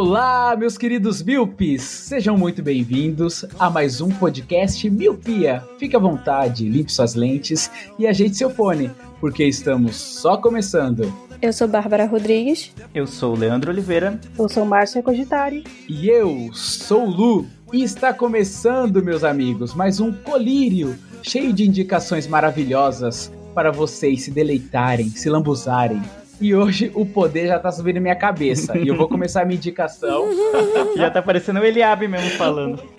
Olá, meus queridos míopes! Sejam muito bem-vindos a mais um podcast Miopia. Fique à vontade, limpe suas lentes e ajeite seu fone, porque estamos só começando. Eu sou Bárbara Rodrigues. Eu sou o Leandro Oliveira. Eu sou Márcia Cogitari. E eu sou o Lu e está começando, meus amigos, mais um colírio cheio de indicações maravilhosas para vocês se deleitarem, se lambuzarem. E hoje o poder já tá subindo na minha cabeça. E eu vou começar a minha indicação. Já tá parecendo o Eliabe mesmo falando.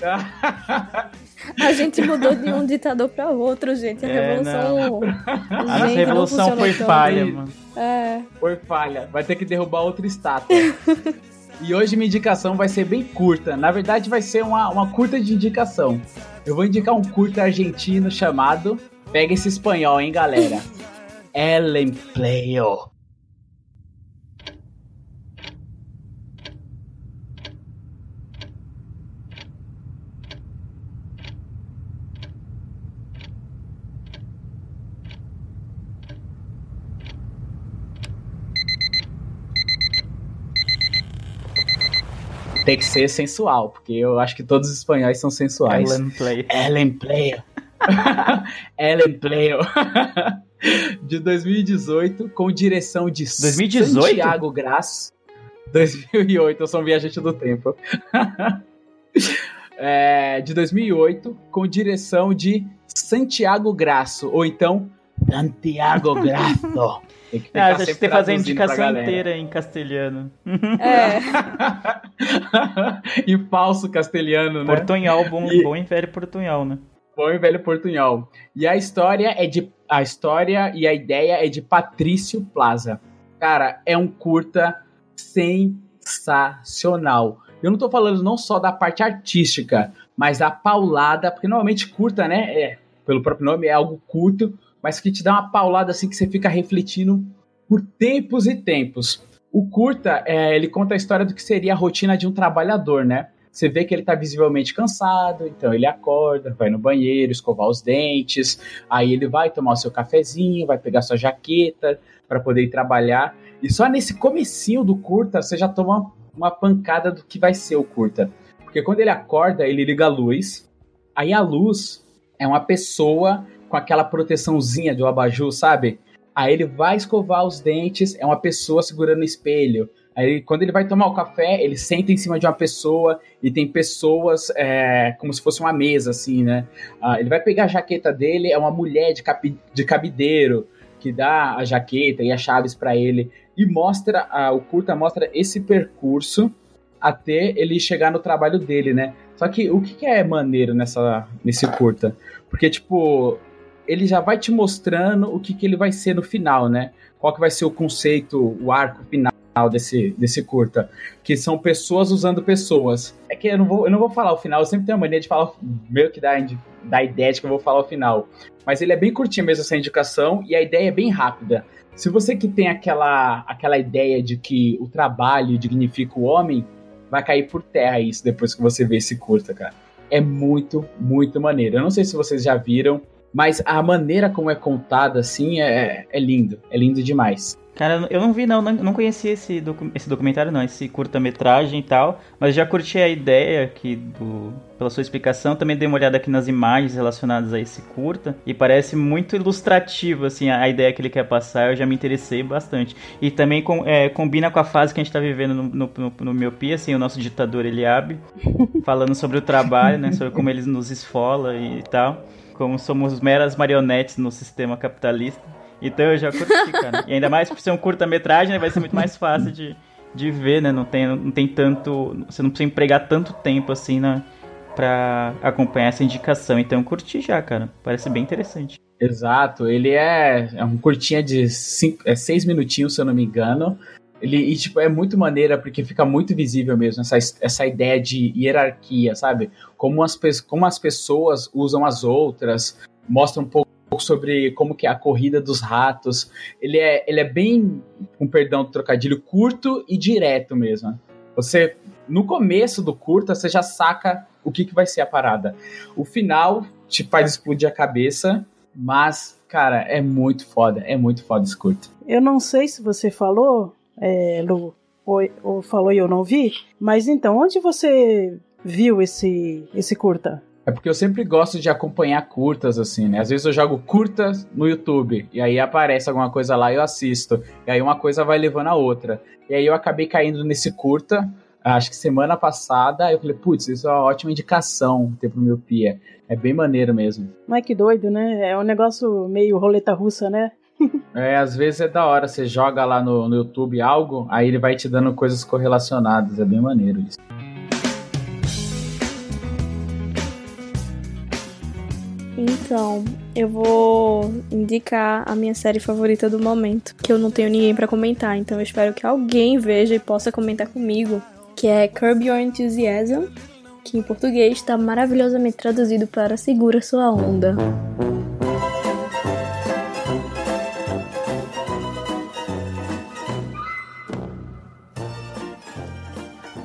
A gente mudou de um ditador para outro, gente. A É, revolução. A Gente, revolução não foi falha, mano. É. Foi falha. Vai ter que derrubar outra estátua. e hoje minha indicação vai ser bem curta. Na verdade, vai ser uma, uma curta de indicação. Eu vou indicar um curta argentino chamado. Pega esse espanhol, hein, galera? El Empleo. Tem que ser sensual, porque eu acho que todos os espanhóis são sensuais. Ellen Play. El Empleo. El Empleo. de 2018, com direção de 2018? Santiago Graça. 2008, eu sou um viajante do tempo. É, de 2008, com direção de Santiago Graço, ou então Santiago Graço. Tem que Ah, tem que fazer a indicação inteira em castelhano. É. em falso castelhano, né? Portunhol, bom, E- bom e velho portunhol, né? Bom e velho portunhol. E a história é de. A história e a ideia é de Patrício Plaza. Cara, é um curta sensacional. Eu não tô falando não só da parte artística, mas da paulada, porque normalmente curta, né? É, pelo próprio nome, é algo curto, mas que te dá uma paulada assim que você fica refletindo por tempos e tempos. O curta, é, ele conta a história do que seria a rotina de um trabalhador, né? Você vê que ele tá visivelmente cansado, então ele acorda, vai no banheiro, escovar os dentes, aí ele vai tomar o seu cafezinho, vai pegar sua jaqueta para poder ir trabalhar. E só nesse comecinho do curta você já toma uma pancada do que vai ser o curta. Porque quando ele acorda, ele liga a luz, aí a luz é uma pessoa com aquela proteçãozinha do abajur, sabe? Aí ele vai escovar os dentes, é uma pessoa segurando o espelho. Aí quando ele vai tomar o café, ele senta em cima de uma pessoa e tem pessoas é, como se fosse uma mesa, assim, né? Ah, ele vai pegar a jaqueta dele, é uma mulher de, capi- de cabideiro que dá a jaqueta e as chaves pra ele e mostra, ah, o curta mostra esse percurso até ele chegar no trabalho dele, né? Só que o que, que é maneiro nessa, nesse curta? Porque, tipo, ele já vai te mostrando o que, que ele vai ser no final, né? Qual que vai ser o conceito, o arco final desse, desse curta. Que são pessoas usando pessoas. É que eu não vou, eu não vou falar o final, eu sempre tenho a mania de falar, meio que dá, dá ideia de que eu vou falar o final. Mas ele é bem curtinho mesmo essa indicação e a ideia é bem rápida. Se você que tem aquela, aquela ideia de que o trabalho dignifica o homem, vai cair por terra isso depois que você vê esse curta, cara. É muito, muito maneiro. Eu não sei se vocês já viram, mas a maneira como é contada, assim, é, é lindo. É lindo demais. Cara, eu não vi não, não, conhecia esse, docu- esse documentário não, esse curta-metragem e tal, mas já curti a ideia aqui do, pela sua explicação, também dei uma olhada aqui nas imagens relacionadas a esse curta, e parece muito ilustrativo, assim, a, ideia que ele quer passar, eu já me interessei bastante. E também com- é, combina com a fase que a gente tá vivendo no, no, no, no Miopia, assim, o nosso ditador Eliabe, falando sobre o trabalho, né, sobre como ele nos esfola e tal, como somos meras marionetes no sistema capitalista. Então eu já curti, cara. E ainda mais por ser um curta-metragem, né, vai ser muito mais fácil de, de ver, né? Não tem, não tem tanto. Você não precisa empregar tanto tempo assim na, pra acompanhar essa indicação. Então eu curti já, cara. Parece bem interessante. Exato, ele é, é um curtinha de cinco, é, seis minutinhos, se eu não me engano. Ele, e, tipo, é muito maneira porque fica muito visível mesmo essa, essa ideia de hierarquia, sabe? Como as, como as pessoas usam as outras, mostra um pouco sobre como que é a corrida dos ratos. Ele é, ele é bem, com perdão do trocadilho, curto e direto mesmo. Você, no começo do curta, você já saca o que, que vai ser a parada. O final te faz explodir a cabeça, mas, cara, é muito foda, é muito foda esse curta. Eu não sei se você falou, é, Lu, ou, ou falou e eu não vi, mas então, onde você viu esse, esse curta? É porque eu sempre gosto de acompanhar curtas, assim, né? Às vezes eu jogo curtas no YouTube, e aí aparece alguma coisa lá e eu assisto. E aí uma coisa vai levando a outra. E aí eu acabei caindo nesse curta, acho que semana passada, eu falei, putz, isso é uma ótima indicação ter pro miopia. É bem maneiro mesmo. Mas que doido, né? É um negócio meio roleta russa, né? É, às vezes é da hora, você joga lá no, no YouTube algo, aí ele vai te dando coisas correlacionadas, é bem maneiro isso. Então, eu vou indicar a minha série favorita do momento, que eu não tenho ninguém pra comentar, então eu espero que alguém veja e possa comentar comigo, que é Curb Your Enthusiasm, que em português está maravilhosamente traduzido para Segura Sua Onda.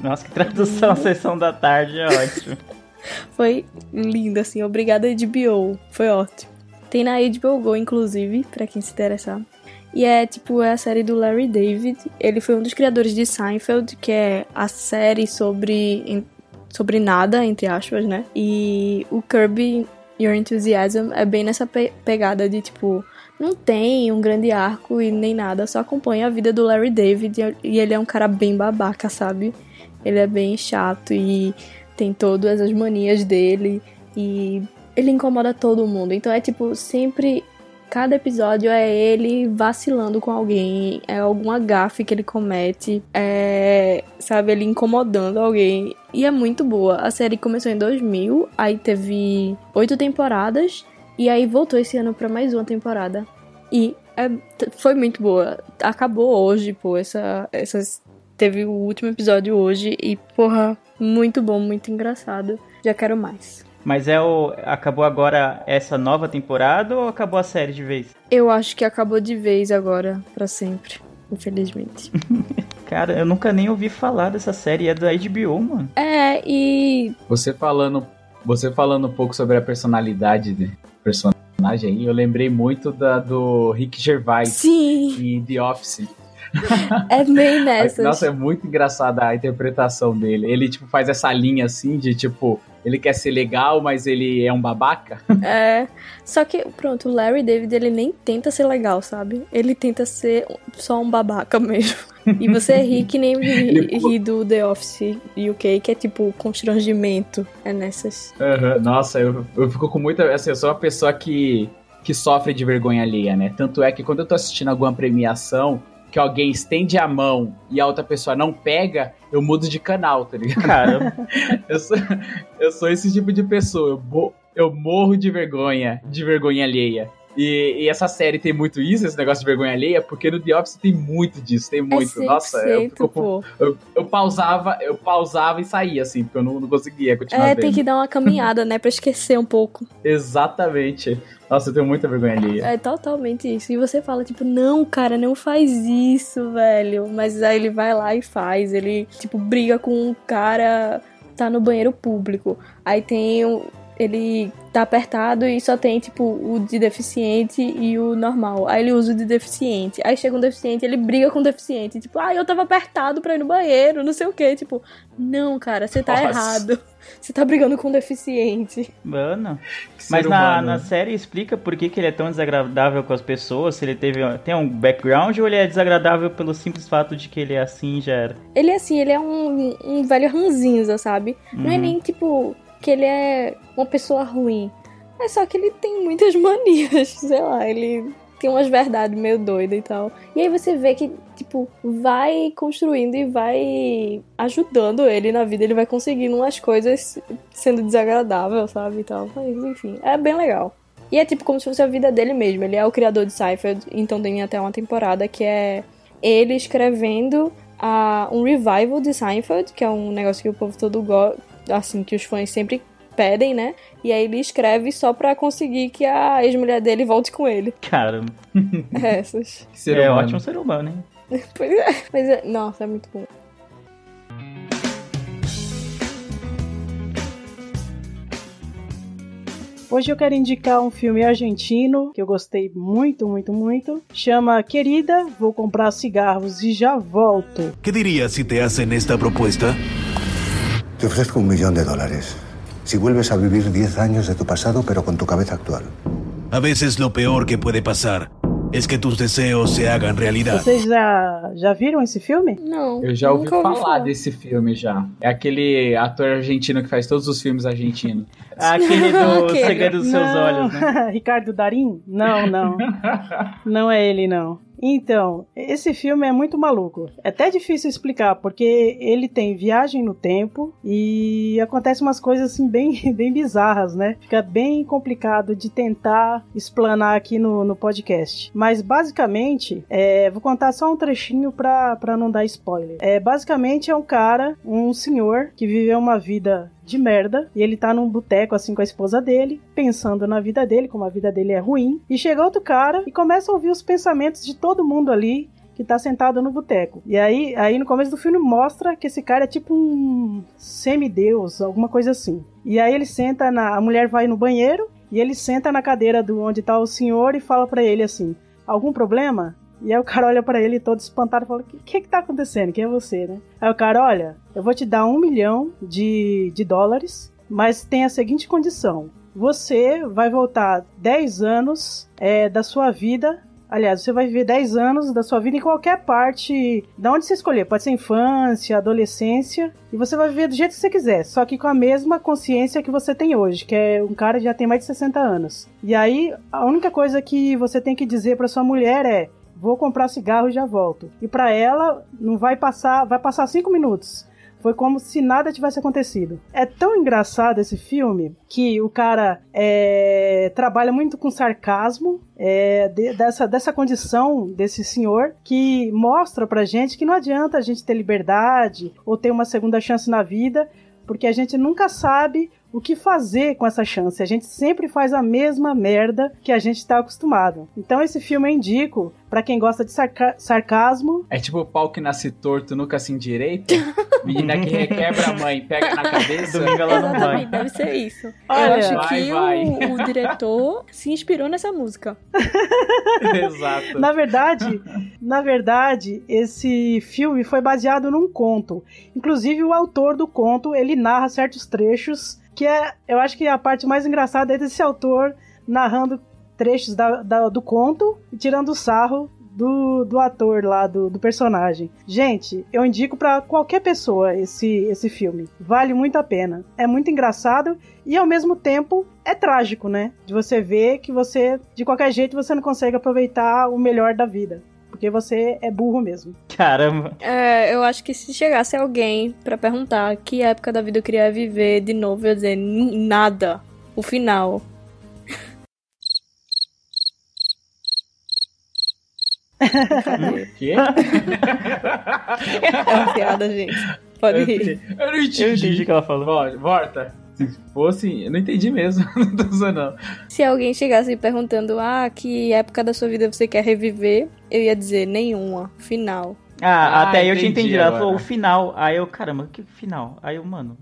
Nossa, que tradução, sessão da tarde, é ótimo. Foi lindo, assim, obrigada HBO, foi ótimo. Tem na HBO Go, inclusive, pra quem se interessar. E é, tipo, é a série do Larry David. Ele foi um dos criadores de Seinfeld, que é a série sobre, sobre nada, entre aspas, né? E o Kirby Your Enthusiasm é bem nessa pe pegada de, tipo, não tem um grande arco e nem nada, só acompanha a vida do Larry David e ele é um cara bem babaca, sabe? Ele é bem chato e tem todas as manias dele e ele incomoda todo mundo. Então é tipo, sempre cada episódio é ele vacilando com alguém, é alguma gafe que ele comete, é, sabe, ele incomodando alguém. E é muito boa. A série começou em 2000, aí teve oito temporadas e aí voltou esse ano pra mais uma temporada. E é, foi muito boa. Acabou hoje, pô, essa, essas teve o último episódio hoje e, porra, muito bom, muito engraçado. Já quero mais. Mas é o. Acabou agora essa nova temporada ou acabou a série de vez? Eu acho que acabou de vez agora, para sempre. Infelizmente. Cara, eu nunca nem ouvi falar dessa série, é da HBO, mano. É, e. Você falando, você falando um pouco sobre a personalidade de personagem aí, eu lembrei muito da do Rick Gervais Sim! e The Office. É bem nessas. Nossa, é muito engraçada a interpretação dele. Ele, tipo, faz essa linha assim de, tipo, ele quer ser legal, mas ele é um babaca. É. Só que, pronto, o Larry David, ele nem tenta ser legal, sabe? Ele tenta ser só um babaca mesmo. E você ri que nem ri, ri do The Office UK, que é tipo constrangimento. É nessas. Uhum. Nossa, eu, eu fico com muita. Assim, eu sou uma pessoa que, que sofre de vergonha alheia, né? Tanto é que quando eu tô assistindo alguma premiação, que alguém estende a mão e a outra pessoa não pega, eu mudo de canal, tá ligado? Caramba. eu, sou, eu sou esse tipo de pessoa. Eu, eu morro de vergonha, de vergonha alheia. E, e essa série tem muito isso, esse negócio de vergonha alheia, porque no The Office tem muito disso, tem muito. é 100%, Nossa, eu, eu, eu pausava, eu pausava e saía, assim, porque eu não, não conseguia continuar É, vendo. tem que dar uma caminhada, né? Pra esquecer um pouco. Exatamente. Nossa, eu tenho muita vergonha alheia. É totalmente isso. E você fala, tipo, não, cara, não faz isso, velho. Mas aí ele vai lá e faz. Ele, tipo, briga com um cara, tá no banheiro público. Aí tem. Ele tá apertado e só tem, tipo, o de deficiente e o normal. Aí ele usa o de deficiente. Aí chega um deficiente, ele briga com o deficiente. Tipo, ah, eu tava apertado pra ir no banheiro, não sei o quê. Tipo, não, cara, você tá Nossa. errado. Você tá brigando com um deficiente. Mano. Mas na, na série explica por que, que ele é tão desagradável com as pessoas, se ele teve tem um background ou ele é desagradável pelo simples fato de que ele é assim e já era. Ele, assim, ele é um, um velho ranzinza, sabe? Não é Uhum. nem, tipo, que ele é uma pessoa ruim. É só que ele tem muitas manias, sei lá, ele tem umas verdades meio doidas e tal. E aí você vê que, tipo, vai construindo e vai ajudando ele na vida, ele vai conseguindo umas coisas sendo desagradável, sabe, e tal. Mas, enfim, é bem legal. E é tipo como se fosse a vida dele mesmo. Ele é o criador de Seinfeld, então tem até uma temporada que é ele escrevendo a, um revival de Seinfeld, que é um negócio que o povo todo gosta, assim, que os fãs sempre pedem, né? E aí ele escreve só pra conseguir que a ex-mulher dele volte com ele. Caramba. Essas. Ser é humano. ótimo ser humano, hein? Pois é. Mas, é- nossa, é muito bom. Hoje eu quero indicar um filme argentino que eu gostei muito, muito, muito. Chama Querida, vou comprar cigarros e já volto. ¿Qué dirías si te hacen esta propuesta? Te ofrezco un millón de dólares. Si vuelves a vivir 10 años de tu pasado, pero con tu cabeza actual. A veces lo peor que puede pasar es que tus deseos se hagan realidad. Vocês já, já viram esse filme? Não. Eu já ouvi falar desse filme já. É aquele ator argentino que faz todos os filmes argentinos. Aquele do Aquele. Segredo dos Seus. Olhos, né? Ricardo Darim? Não, não. não é ele, não. Então, esse filme é muito maluco. É até difícil explicar, porque ele tem viagem no tempo e acontece umas coisas assim bem, bem bizarras, né? Fica bem complicado de tentar explanar aqui no, no podcast. Mas basicamente, é, vou contar só um trechinho pra, pra não dar spoiler. É, basicamente é um cara, um senhor, que viveu uma vida de merda e ele tá num boteco assim com a esposa dele, pensando na vida dele, como a vida dele é ruim, e chega outro cara e começa a ouvir os pensamentos de todo mundo ali que tá sentado no boteco. E aí, aí no começo do filme mostra que esse cara é tipo um semideus, alguma coisa assim. E aí ele senta na a mulher vai no banheiro e ele senta na cadeira do onde tá o senhor e fala pra ele assim: "Algum problema?" E aí o cara olha pra ele todo espantado e fala: O que, que que tá acontecendo? Quem é você, né? Aí o cara, olha, eu vou te dar um milhão de, de dólares, mas tem a seguinte condição: você vai voltar 10 anos é, da sua vida. Aliás, você vai viver 10 anos da sua vida em qualquer parte, da onde você escolher. Pode ser infância, adolescência, e você vai viver do jeito que você quiser, só que com a mesma consciência que você tem hoje, que é um cara que já tem mais de 60 anos. E aí, a única coisa que você tem que dizer para sua mulher é: vou comprar cigarro e já volto. E para ela não vai passar, vai passar cinco minutos. Foi como se nada tivesse acontecido. É tão engraçado esse filme que o cara é, trabalha muito com sarcasmo é, de- dessa, dessa condição desse senhor que mostra pra gente que não adianta a gente ter liberdade ou ter uma segunda chance na vida, porque a gente nunca sabe o que fazer com essa chance. A gente sempre faz a mesma merda que a gente tá acostumado. Então esse filme eu indico pra quem gosta de sarca- sarcasmo. É tipo o pau que nasce torto, nunca se endireita. Menina que requebra a mãe, pega na cabeça. Domingo ela não vai. Deve ser isso. Olha, Eu acho vai, que vai. O, o diretor se inspirou nessa música. Exato. Na verdade, na verdade, esse filme foi baseado num conto. Inclusive o autor do conto, ele narra certos trechos que é, eu acho que a parte mais engraçada é desse autor narrando trechos da- da- do conto e tirando o sarro do, do ator lá, do, do personagem. Gente, eu indico pra qualquer pessoa esse, esse filme. Vale muito a pena. É muito engraçado e ao mesmo tempo é trágico, né? De você ver que você, de qualquer jeito, você não consegue aproveitar o melhor da vida. Porque você é burro mesmo. Caramba. É, eu acho que se chegasse alguém pra perguntar que época da vida eu queria viver de novo, eu ia dizer "N- nada. O final. Quê? É uma piada, gente. Pode Eu rir. eu não entendi. Eu entendi o que ela falou. Volta. Se fosse, eu não entendi mesmo. não tô zoando, não. Se alguém chegasse perguntando, ah, que época da sua vida você quer reviver, eu ia dizer nenhuma. Final. Ah, Ah, até aí eu tinha entendi entendido. Ela falou o final. Aí eu, caramba, que final? Aí eu, mano,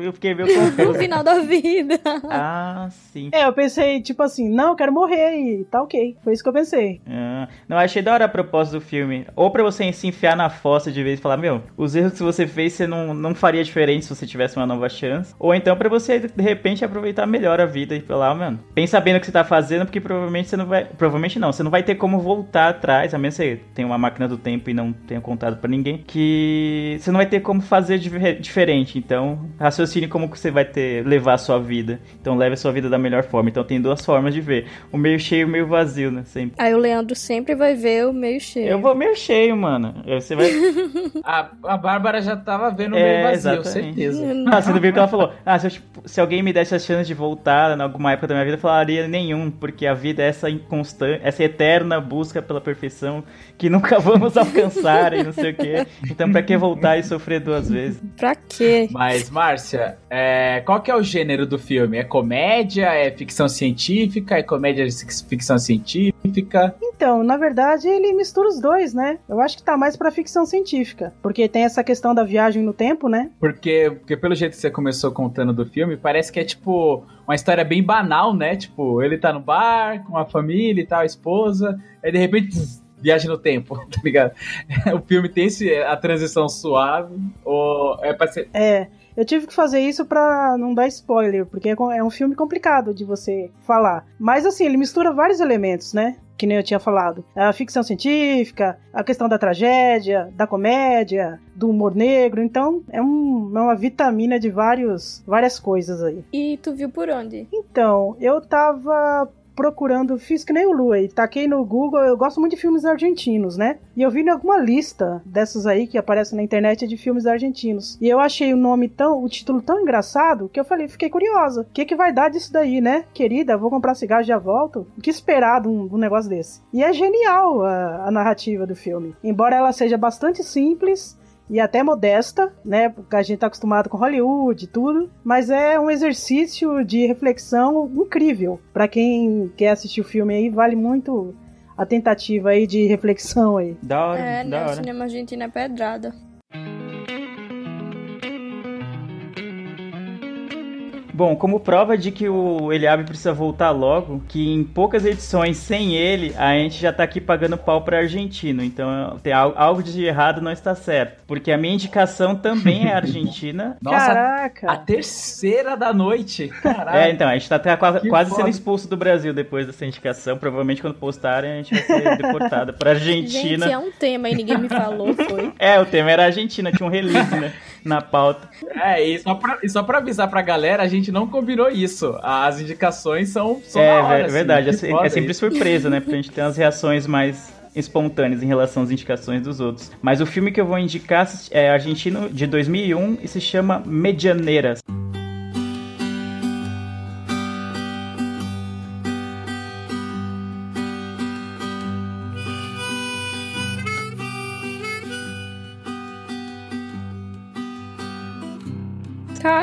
eu fiquei meio confuso. final da vida. ah, sim. É, eu pensei, tipo assim, não, eu quero morrer e tá ok. Foi isso que eu pensei. Ah, não, achei da hora a proposta do filme. Ou pra você se enfiar na fossa de vez e falar, meu, os erros que você fez você não, não faria diferente se você tivesse uma nova chance. Ou então pra você, de repente, aproveitar melhor a vida e falar, mano, pensa bem no que você tá fazendo, porque provavelmente você não vai. Provavelmente não, você não vai ter como voltar atrás, a menos que você tenha uma máquina do tempo e não tenha contado pra ninguém. Que você não vai ter como fazer diferente. Então, raciocine como que você vai ter, levar a sua vida. Então leve a sua vida da melhor forma. Então tem duas formas de ver. O meio cheio e o meio vazio, né? Sempre. Aí o Leandro sempre vai ver o meio cheio. Eu vou meio cheio, mano. Você vai. A, a Bárbara já tava vendo É, meio vazio, exatamente. certeza. Ah, você não viu que ela falou? Ah, se, eu, tipo, se alguém me desse a chance de voltar em alguma época da minha vida, eu falaria nenhum, porque a vida é essa inconstante, essa eterna busca pela perfeição que nunca vamos alcançar e não sei o quê. Então, pra que voltar e sofrer duas vezes? Pra quê? Mas, Márcia, é, qual que é o gênero do filme? É comédia? É ficção científica? É comédia de ficção científica? Então, na verdade, ele mistura os dois, né? Eu acho que tá mais pra ficção científica. Porque tem essa questão da viagem no tempo, né? Porque, porque pelo jeito que você começou contando do filme, parece que é tipo uma história bem banal, né? Tipo, ele tá no bar com a família e tal, a esposa, aí de repente viagem no tempo, tá ligado? O filme tem esse, a transição suave, ou é pra ser. É. Eu tive que fazer isso pra não dar spoiler, porque é é um filme complicado de você falar. Mas assim, ele mistura vários elementos, né? Que nem eu tinha falado. A ficção científica, a questão da tragédia, da comédia, do humor negro. Então, é, um- é uma vitamina de vários, várias coisas aí. E tu viu por onde? Então, eu tava procurando, fiz que nem o Lu aí, taquei no Google, eu gosto muito de filmes argentinos, né? E eu vi em alguma lista dessas aí que aparecem na internet de filmes argentinos. E eu achei o nome tão, o título tão engraçado que eu falei, fiquei curiosa. O que que vai dar disso daí, né? Querida, vou comprar cigarro já volto. O que esperar de um, um negócio desse? E é genial a, a narrativa do filme. Embora ela seja bastante simples, e até modesta, né? Porque a gente tá acostumado com Hollywood e tudo, mas é um exercício de reflexão incrível. Pra quem quer assistir o filme aí, vale muito a tentativa aí de reflexão aí. Da hora, É, da né? O hora. cinema argentino é pedrada. Bom, como prova de que o Eliabe precisa voltar logo, que em poucas edições sem ele, a gente já tá aqui pagando pau pra argentino. Então tem al- algo de errado não está certo. Porque a minha indicação também é argentina. Nossa, Caraca! a terceira da noite. Caralho. É, então, a gente tá até quase, quase sendo expulso do Brasil depois dessa indicação. Provavelmente quando postarem a gente vai ser deportado pra Argentina. Gente, é um tema e ninguém me falou, foi. É, o tema era Argentina, tinha um release, né, na pauta. É, e só, pra, e só pra avisar pra galera, a gente não combinou isso. As indicações são, são é hora, assim, verdade, é, se- foda é sempre isso. surpresa, né, pra gente ter umas reações mais espontâneas em relação às indicações dos outros. Mas o filme que eu vou indicar é argentino de 2001 e se chama Medianeiras.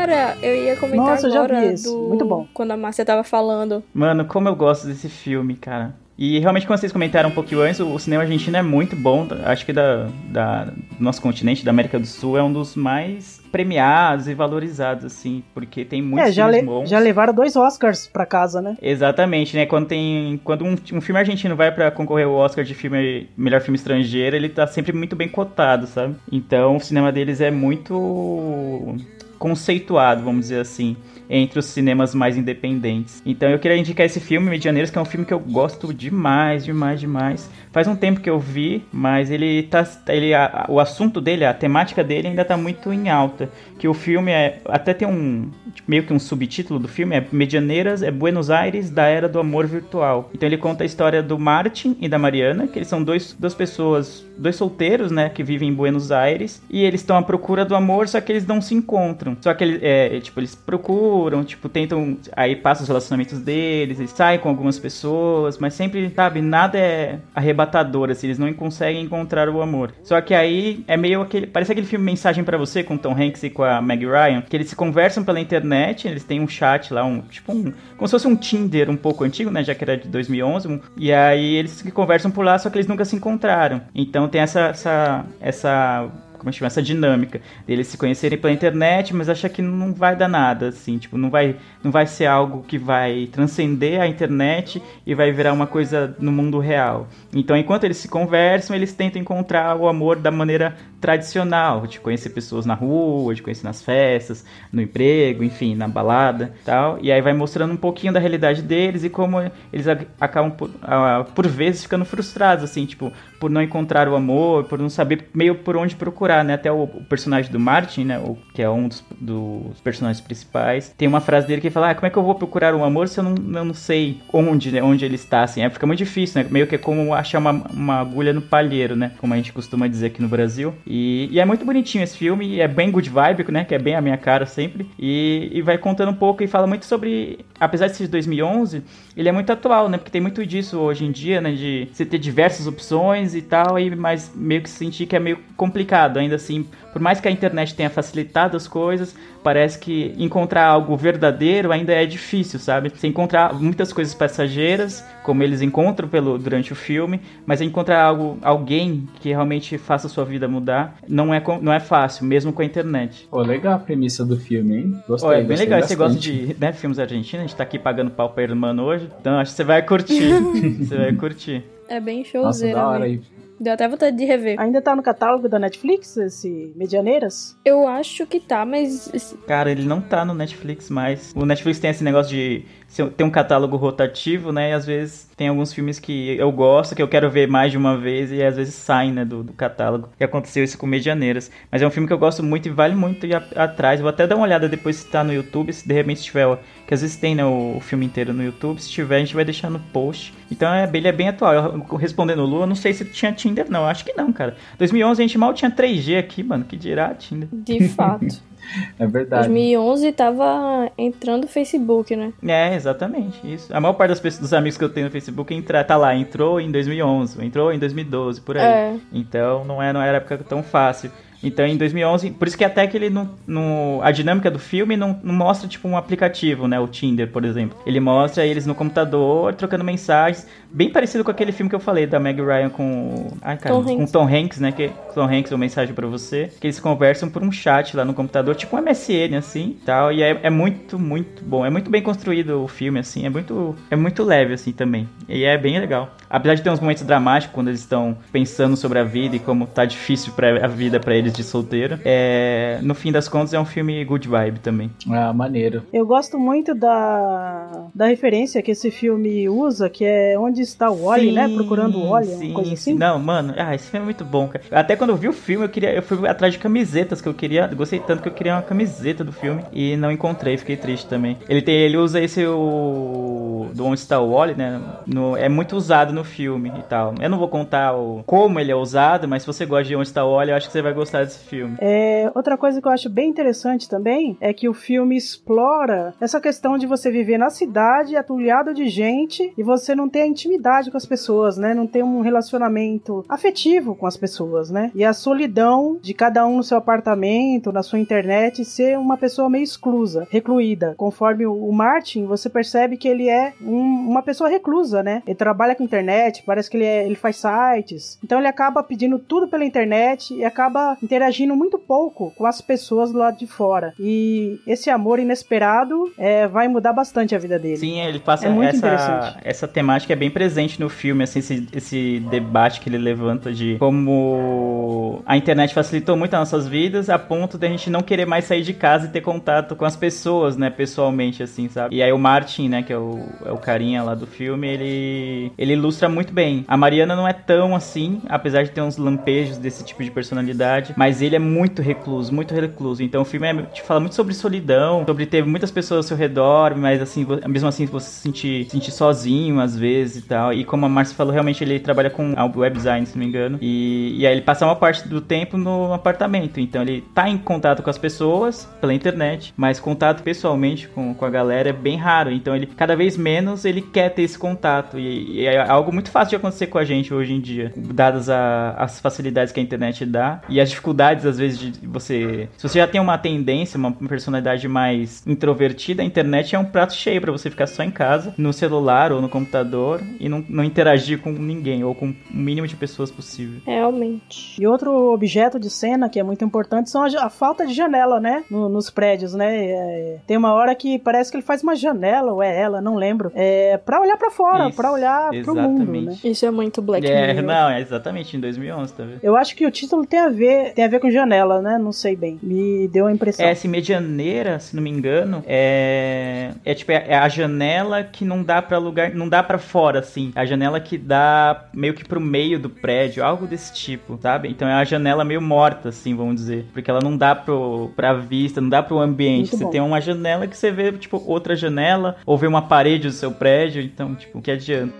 Cara, eu ia comentar Nossa, eu já agora vi esse. do... Muito bom. Quando a Márcia tava falando. Mano, como eu gosto desse filme, cara. E realmente, como vocês comentaram um pouquinho antes, o cinema argentino é muito bom. Acho que da, da- do nosso continente, da América do Sul, é um dos mais premiados e valorizados, assim, porque tem muitos É, já, filmes le- bons. já levaram dois Oscars pra casa, né? Exatamente, né? Quando tem. Quando um, um filme argentino vai pra concorrer ao Oscar de filme melhor filme estrangeiro, ele tá sempre muito bem cotado, sabe? Então o cinema deles é muito conceituado, vamos dizer assim, entre os cinemas mais independentes. Então eu queria indicar esse filme, Medianeiros, que é um filme que eu gosto demais, demais, demais. Faz um tempo que eu vi, mas ele tá. Ele, a- o assunto dele, a temática dele ainda tá muito em alta. Que o filme é. Até tem um. tipo, meio que um subtítulo do filme, é Medianeiras é Buenos Aires da Era do Amor Virtual. Então ele conta a história do Martin e da Mariana, que eles são dois, duas pessoas, dois solteiros, né, que vivem em Buenos Aires, e eles estão à procura do amor, só que eles não se encontram. Só que eles, é, tipo, eles procuram, tipo, tentam, aí passam os relacionamentos deles, eles saem com algumas pessoas, mas sempre, sabe, nada é arrebatador, assim, eles não conseguem encontrar o amor. Só que aí é meio aquele, parece aquele filme Mensagem pra Você, com Tom Hanks e com a Meg Ryan, que eles se conversam pela internet, eles têm um chat lá, um, tipo um, como se fosse um Tinder um pouco antigo, né, já que era de 2011, um- e aí eles se conversam por lá, só que eles nunca se encontraram. Então tem essa, essa, essa como chama, essa dinâmica deles se conhecerem pela internet, mas acha que não vai dar nada, assim, tipo, não vai, não vai ser algo que vai transcender a internet e vai virar uma coisa no mundo real. Então, enquanto eles se conversam, eles tentam encontrar o amor da maneira tradicional, de conhecer pessoas na rua, de conhecer nas festas, no emprego, enfim, na balada tal. E aí vai mostrando um pouquinho da realidade deles e como eles acabam, por, por vezes, ficando frustrados, assim, tipo, por não encontrar o amor, por não saber meio por onde procurar, né? Até o, o personagem do Martin, né? O, que é um dos, dos personagens principais, tem uma frase dele que fala: ah, como é que eu vou procurar um amor se eu não, não sei onde, né? Onde ele está, assim. É, fica muito difícil, né? Meio que é como achar uma, uma agulha no palheiro, né? Como a gente costuma dizer aqui no Brasil. E é muito bonitinho esse filme, e é bem good vibe, né? Que é bem a minha cara sempre. E, e vai contando um pouco e fala muito sobre. Apesar de ser de 2011, ele é muito atual, né? Porque tem muito disso hoje em dia, né? De você ter diversas opções e tal, e mas meio que sentir que é meio complicado. Ainda assim, por mais que a internet tenha facilitado as coisas, parece que encontrar algo verdadeiro ainda é difícil, sabe? Você encontrar muitas coisas passageiras, como eles encontram pelo durante o filme, mas encontrar algo, alguém que realmente faça a sua vida mudar, não é, não é fácil, mesmo com a internet. Pô, legal a premissa do filme, hein? Gostei, Ó, é bem gostei legal, você gosta de né, filmes argentinos, a gente tá aqui pagando pau pra irmã hoje, então acho que você vai curtir. você vai curtir. É bem Nossa, showzeira da hora mesmo. Deu até vontade de rever. Ainda tá no catálogo da Netflix, esse Medianeiras? Eu acho que tá, mas Cara, ele não tá no Netflix mais. O Netflix tem esse negócio de ter um catálogo rotativo, né? E às vezes tem alguns filmes que eu gosto, que eu quero ver mais de uma vez, e às vezes saem, né, do, do catálogo. E aconteceu isso com Medianeiras. Mas é um filme que eu gosto muito e vale muito ir a- atrás. Vou até dar uma olhada depois se tá no YouTube, se de repente tiver. Que às vezes tem, né, o, filme inteiro no YouTube. Se tiver, a gente vai deixar no post. Então é, ele é bem atual. Eu, respondendo o Lu, eu não sei se tinha Tinder, não. Acho que não, cara. 2011 a gente mal tinha 3G aqui, mano. Que dirá Tinder. de fato. É verdade. 2011 tava entrando o Facebook, né? É, exatamente, isso. A maior parte das pessoas, dos amigos que eu tenho no Facebook entra, tá lá, entrou em 2011, entrou em 2012, por aí. É. Então não, é, não era época tão fácil. Então em 2011, por isso que até que ele não, não- a dinâmica do filme não, não mostra tipo um aplicativo, né, o Tinder, por exemplo. Ele mostra eles no computador trocando mensagens, bem parecido com aquele filme que eu falei da Meg Ryan com, ai, cara, Tom com Hanks. Tom Hanks, né, que Tom Hanks uma mensagem pra você, que eles conversam por um chat lá no computador, tipo um MSN assim, tal, e é, é muito, muito bom. É muito bem construído o filme assim, é muito é muito leve assim também. E é bem legal. Apesar de ter uns momentos dramáticos quando eles estão pensando sobre a vida e como tá difícil para a vida pra eles de solteiro, é, no fim das contas é um filme good vibe também. Ah, maneiro. Eu gosto muito da, da referência que esse filme usa, que é onde está o Wally, né? Procurando o Wally, sim, coisa sim. assim. Não, mano, ah, esse filme é muito bom, cara. Até quando eu vi o filme, eu queria, eu fui atrás de camisetas que eu queria, gostei tanto que eu queria uma camiseta do filme e não encontrei, fiquei triste também. Ele tem, ele usa esse o do Onde está o Wally, né? No, é muito usado no filme e tal. Eu não vou contar o, como ele é usado, mas se você gosta de Onde está o Wally, eu acho que você vai gostar desse filme. É, outra coisa que eu acho bem interessante também é que o filme explora essa questão de você viver na cidade, atulhado de gente, e você não ter a intimidade com as pessoas, né? Não ter um relacionamento afetivo com as pessoas, né? E a solidão de cada um no seu apartamento, na sua internet, ser uma pessoa meio exclusa, recluída. Conforme o o Martin, você percebe que ele é um- uma pessoa reclusa, né? Ele trabalha com internet, parece que ele, é- ele faz sites. Então ele acaba pedindo tudo pela internet e acaba interagindo muito pouco com as pessoas do lado de fora. E esse amor inesperado é, vai mudar bastante a vida dele. Sim, ele passa É muito essa, interessante. essa temática é bem presente no filme, assim, esse, esse debate que ele levanta de como a internet facilitou muito as nossas vidas, a ponto de a gente não querer mais sair de casa e ter contato com as pessoas, né, pessoalmente, assim, sabe? E aí o Martin, né, que é o, é o carinha lá do filme, ele, ele ilustra muito bem. A Mariana não é tão assim, apesar de ter uns lampejos desse tipo de personalidade, mas ele é muito recluso, muito recluso. Então o filme é, te fala muito sobre solidão, sobre ter muitas pessoas ao seu redor, mas assim, mesmo assim você se sentir, se sentir sozinho às vezes e tal. E como a Márcia falou, realmente ele trabalha com web design, se não me engano. E, e aí ele passa uma parte do tempo no apartamento. Então ele tá em contato com as pessoas pela internet, mas contato pessoalmente com, com a galera é bem raro. Então ele, cada vez menos, ele quer ter esse contato. E, e é algo muito fácil de acontecer com a gente hoje em dia, dadas a- as facilidades que a internet dá e as dificuldades, às vezes, de você. Se você já tem uma tendência, uma personalidade mais introvertida, a internet é um prato cheio pra você ficar só em casa, no celular ou no computador e não, não interagir com ninguém ou com o mínimo de pessoas possível. Realmente. E outro objeto de cena que é muito importante são a, a falta de janela, né? No- nos prédios, né? É, tem uma hora que parece que ele faz uma janela, ou é ela, não lembro. Lembro. É pra olhar pra fora, Isso, pra olhar pro mundo, né? exatamente. Isso é muito Black É, Mirror. não, é exatamente, em 2011, tá vendo? Eu acho que o título tem a ver, tem a ver com janela, né? Não sei bem. Me deu a impressão. É, essa medianeira, se não me engano, é. É tipo, é é a janela que não dá pra lugar. Não dá pra fora, assim. A janela que dá meio que pro meio do prédio, algo desse tipo, sabe? Então é a janela meio morta, assim, vamos dizer. Porque ela não dá pro, pra vista, não dá pro ambiente. Muito você bom. tem uma janela que você vê, tipo, outra janela, ou vê uma parede do seu prédio, então, tipo, que adianta.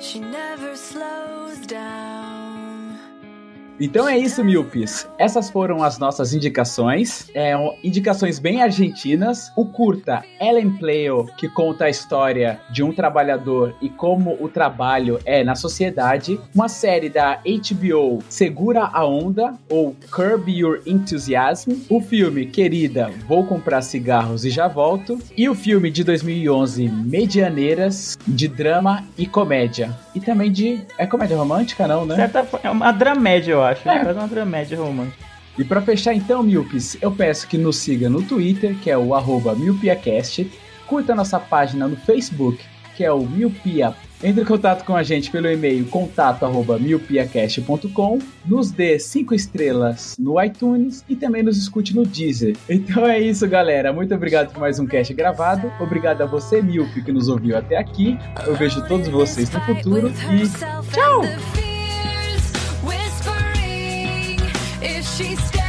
She never slows down. Então é isso, Milpis. Essas foram as nossas indicações. É, indicações bem argentinas. O curta Ellen Pleo, que conta a história de um trabalhador e como o trabalho é na sociedade. Uma série da HBO, Segura a Onda, ou Curb Your Enthusiasm. O filme Querida, Vou Comprar Cigarros e Já Volto. E o filme de 2011, Medianeiras, de drama e comédia. E também de... É comédia romântica, não, né? Certa, é uma dramédia, eu acho. É. Faz uma dramédia romântica. E pra fechar então, Milpis, eu peço que nos siga no Twitter, que é o arroba MilpiaCast, curta nossa página no Facebook, que é o Milpia. Entre em contato com a gente pelo e-mail contato arroba milpiacast.com, nos dê 5 estrelas no iTunes e também nos escute no Deezer. Então é isso, galera. Muito obrigado por mais um cast gravado. Obrigado a você, Milpi, que nos ouviu até aqui. Eu vejo todos vocês no futuro e tchau! She stands,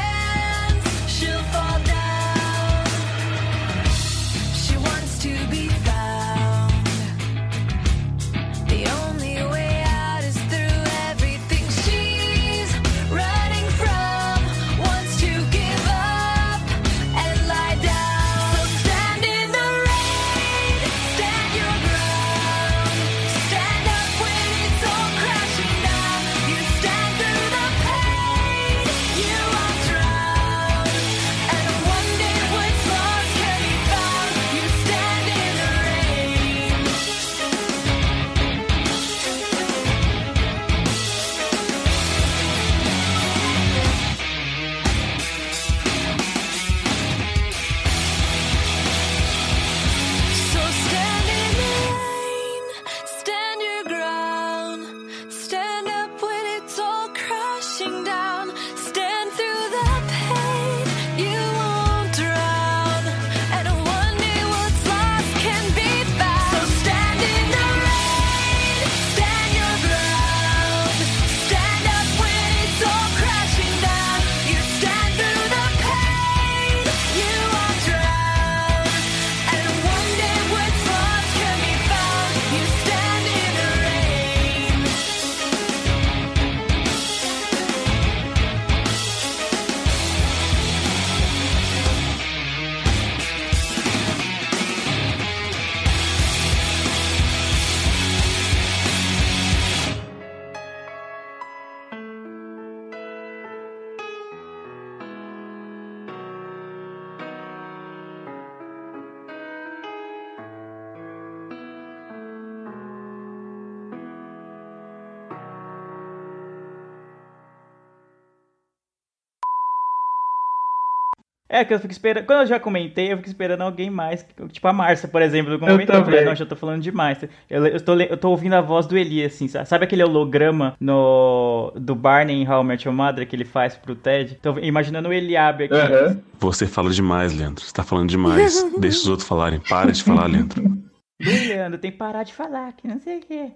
É, que eu fico esperando. Quando eu já comentei, eu fico esperando alguém mais. Tipo a Márcia, por exemplo. Eu comentei, eu falei, não, já tô falando demais. Eu, eu, tô, eu tô ouvindo a voz do Eli, assim, sabe? Sabe aquele holograma no, do Barney em How I Met Your Mother que ele faz pro Ted? Tô imaginando o Eliabe aqui. Você fala demais, Leandro. Você tá falando demais. Deixa os outros falarem. Para de falar, Leandro. Leandro, tem que parar de falar, que não sei o quê.